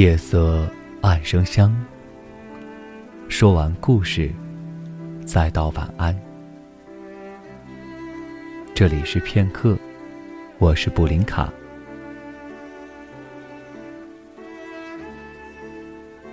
夜色暗生香。说完故事，再道晚安。这里是片刻，我是布林卡。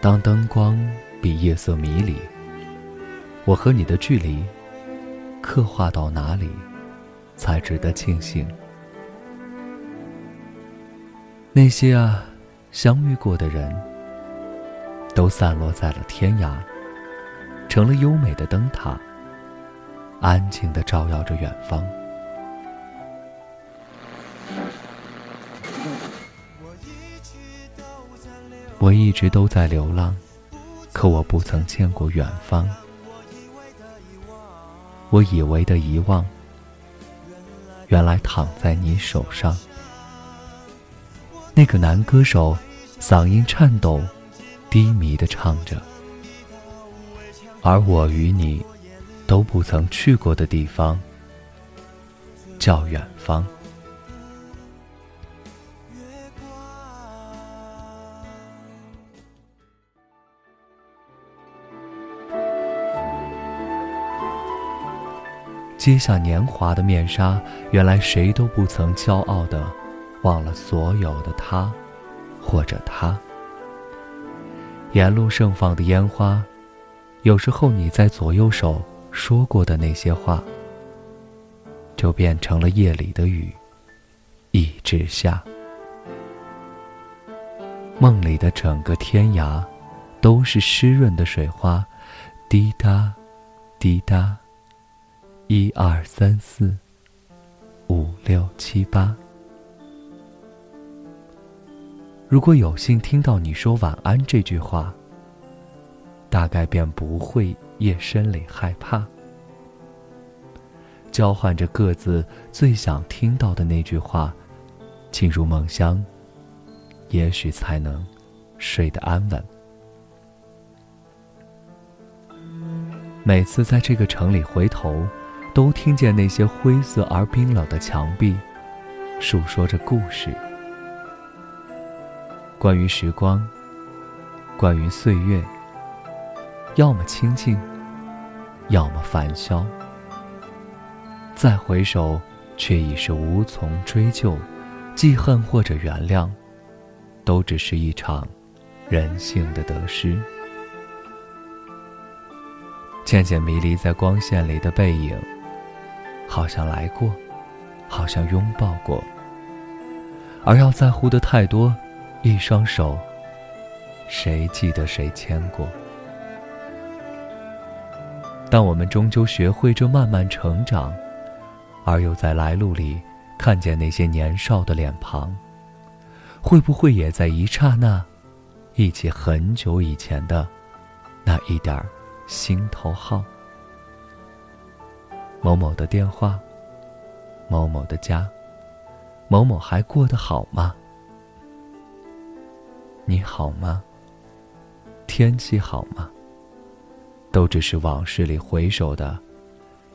当灯光比夜色迷离，我和你的距离，刻画到哪里，才值得庆幸？那些啊。相遇过的人，都散落在了天涯，成了优美的灯塔，安静的照耀着远方。我一直都在流浪，可我不曾见过远方。我以为的遗忘，原来躺在你手上。那个男歌手，嗓音颤抖，低迷的唱着。而我与你，都不曾去过的地方，叫远方。揭下年华的面纱，原来谁都不曾骄傲的。忘了所有的他，或者他。沿路盛放的烟花，有时候你在左右手说过的那些话，就变成了夜里的雨，一直下。梦里的整个天涯，都是湿润的水花，滴答，滴答，一二三四，五六七八。如果有幸听到你说晚安这句话，大概便不会夜深里害怕。交换着各自最想听到的那句话，进入梦乡，也许才能睡得安稳。每次在这个城里回头，都听见那些灰色而冰冷的墙壁，诉说着故事。关于时光，关于岁月，要么清静，要么繁嚣。再回首，却已是无从追究，记恨或者原谅，都只是一场人性的得失。渐渐迷离在光线里的背影，好像来过，好像拥抱过，而要在乎的太多。一双手，谁记得谁牵过？当我们终究学会这慢慢成长，而又在来路里看见那些年少的脸庞，会不会也在一刹那，忆起很久以前的那一点心头好？某某的电话，某某的家，某某还过得好吗？你好吗？天气好吗？都只是往事里回首的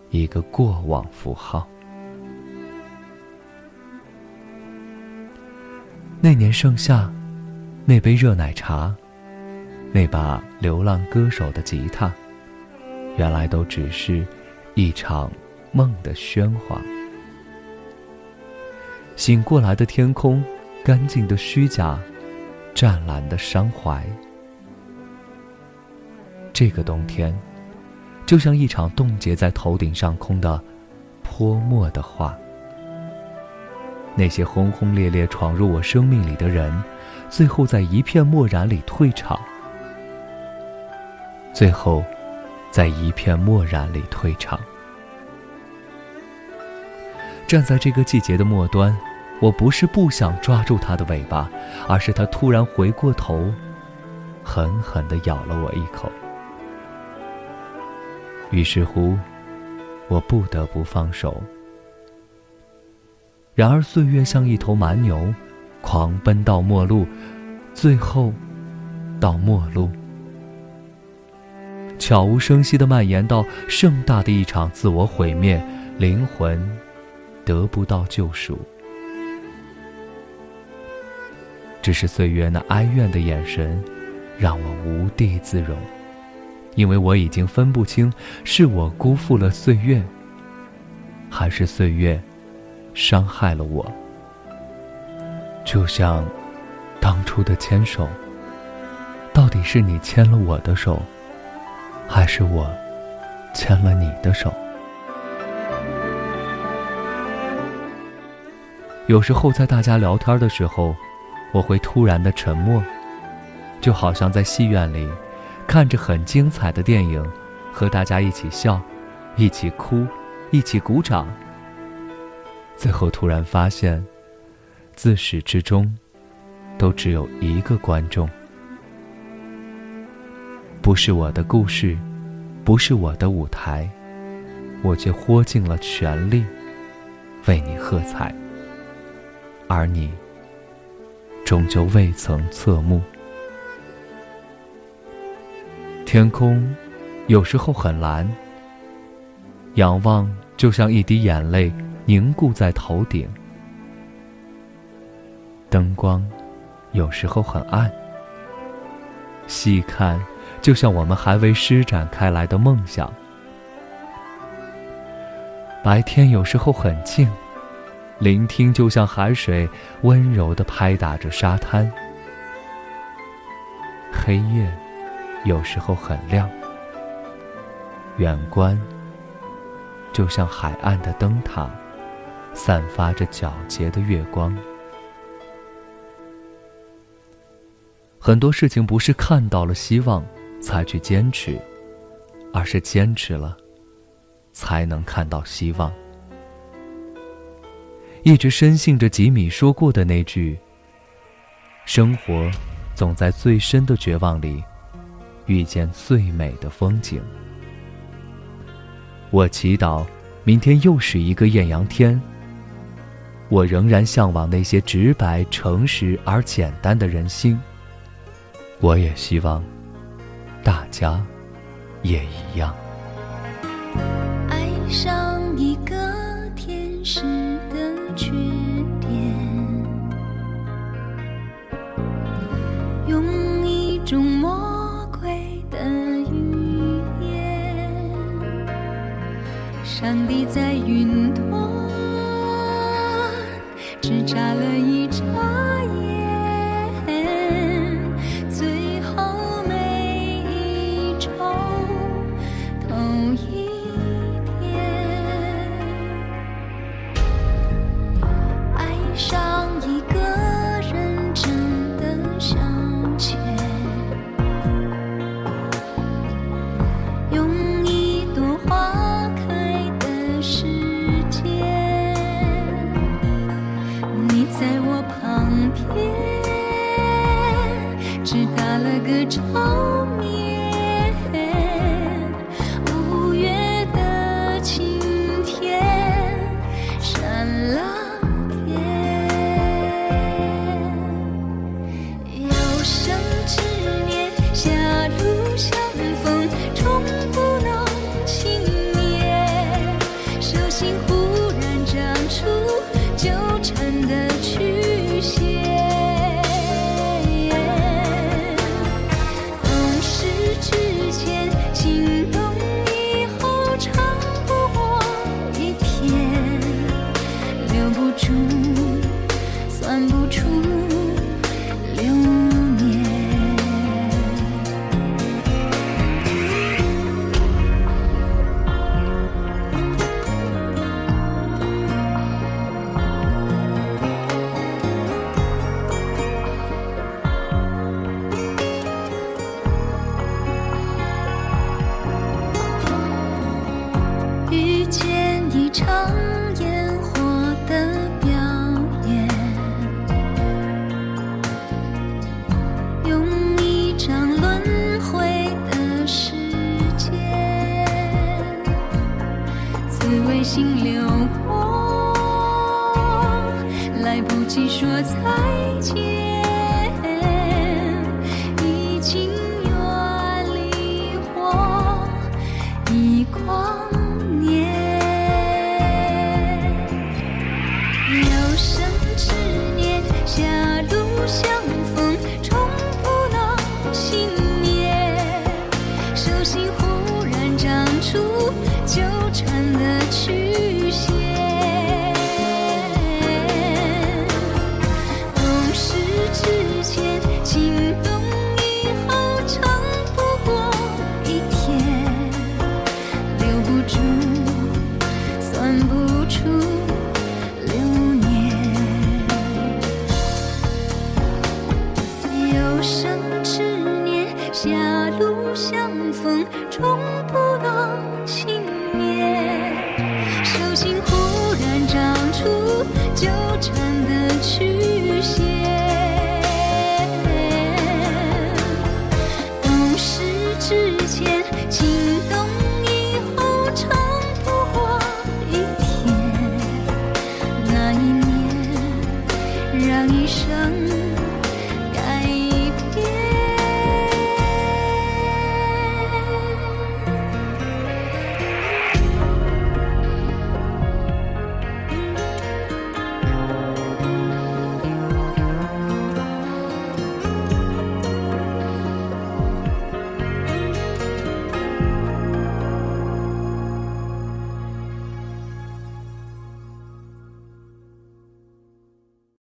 一个过往符号。那年盛夏，那杯热奶茶，那把流浪歌手的吉他，原来都只是一场梦的喧哗。醒过来的天空，干净的虚假。湛蓝的伤怀，这个冬天，就像一场冻结在头顶上空的泼墨的画。那些轰轰烈烈闯入我生命里的人，最后在一片漠然里退场。最后，在一片漠然里退场。站在这个季节的末端。我不是不想抓住它的尾巴，而是它突然回过头，狠狠地咬了我一口。于是乎，我不得不放手。然而岁月像一头蛮牛，狂奔到末路，最后到末路，悄无声息地蔓延到盛大的一场自我毁灭，灵魂得不到救赎。只是岁月那哀怨的眼神，让我无地自容。因为我已经分不清，是我辜负了岁月，还是岁月伤害了我。就像当初的牵手，到底是你牵了我的手，还是我牵了你的手？有时候在大家聊天的时候，我会突然的沉默，就好像在戏院里。看着很精彩的电影，和大家一起笑，一起哭，一起鼓掌。最后突然发现，自始至终，都只有一个观众。不是我的故事，不是我的舞台，我却豁尽了全力，为你喝彩。而你，终究未曾侧目。天空，有时候很蓝。仰望，就像一滴眼泪凝固在头顶。灯光，有时候很暗。细看，就像我们还未施展开来的梦想。白天有时候很静，聆听就像海水温柔地拍打着沙滩。黑夜。有时候很亮，远观就像海岸的灯塔，散发着皎洁的月光。很多事情不是看到了希望才去坚持，而是坚持了，才能看到希望。一直深信着吉米说过的那句：“生活总在最深的绝望里。”遇见最美的风景。我祈祷，明天又是一个艳阳天。我仍然向往那些直白、诚实而简单的人心。我也希望，大家也一样。上上帝在云端，只眨了一眨片只打了个照面，你说再见，已经远离我。一光年，有生之年，狭路相逢，冲破了信念，手心忽然长出纠缠的曲。出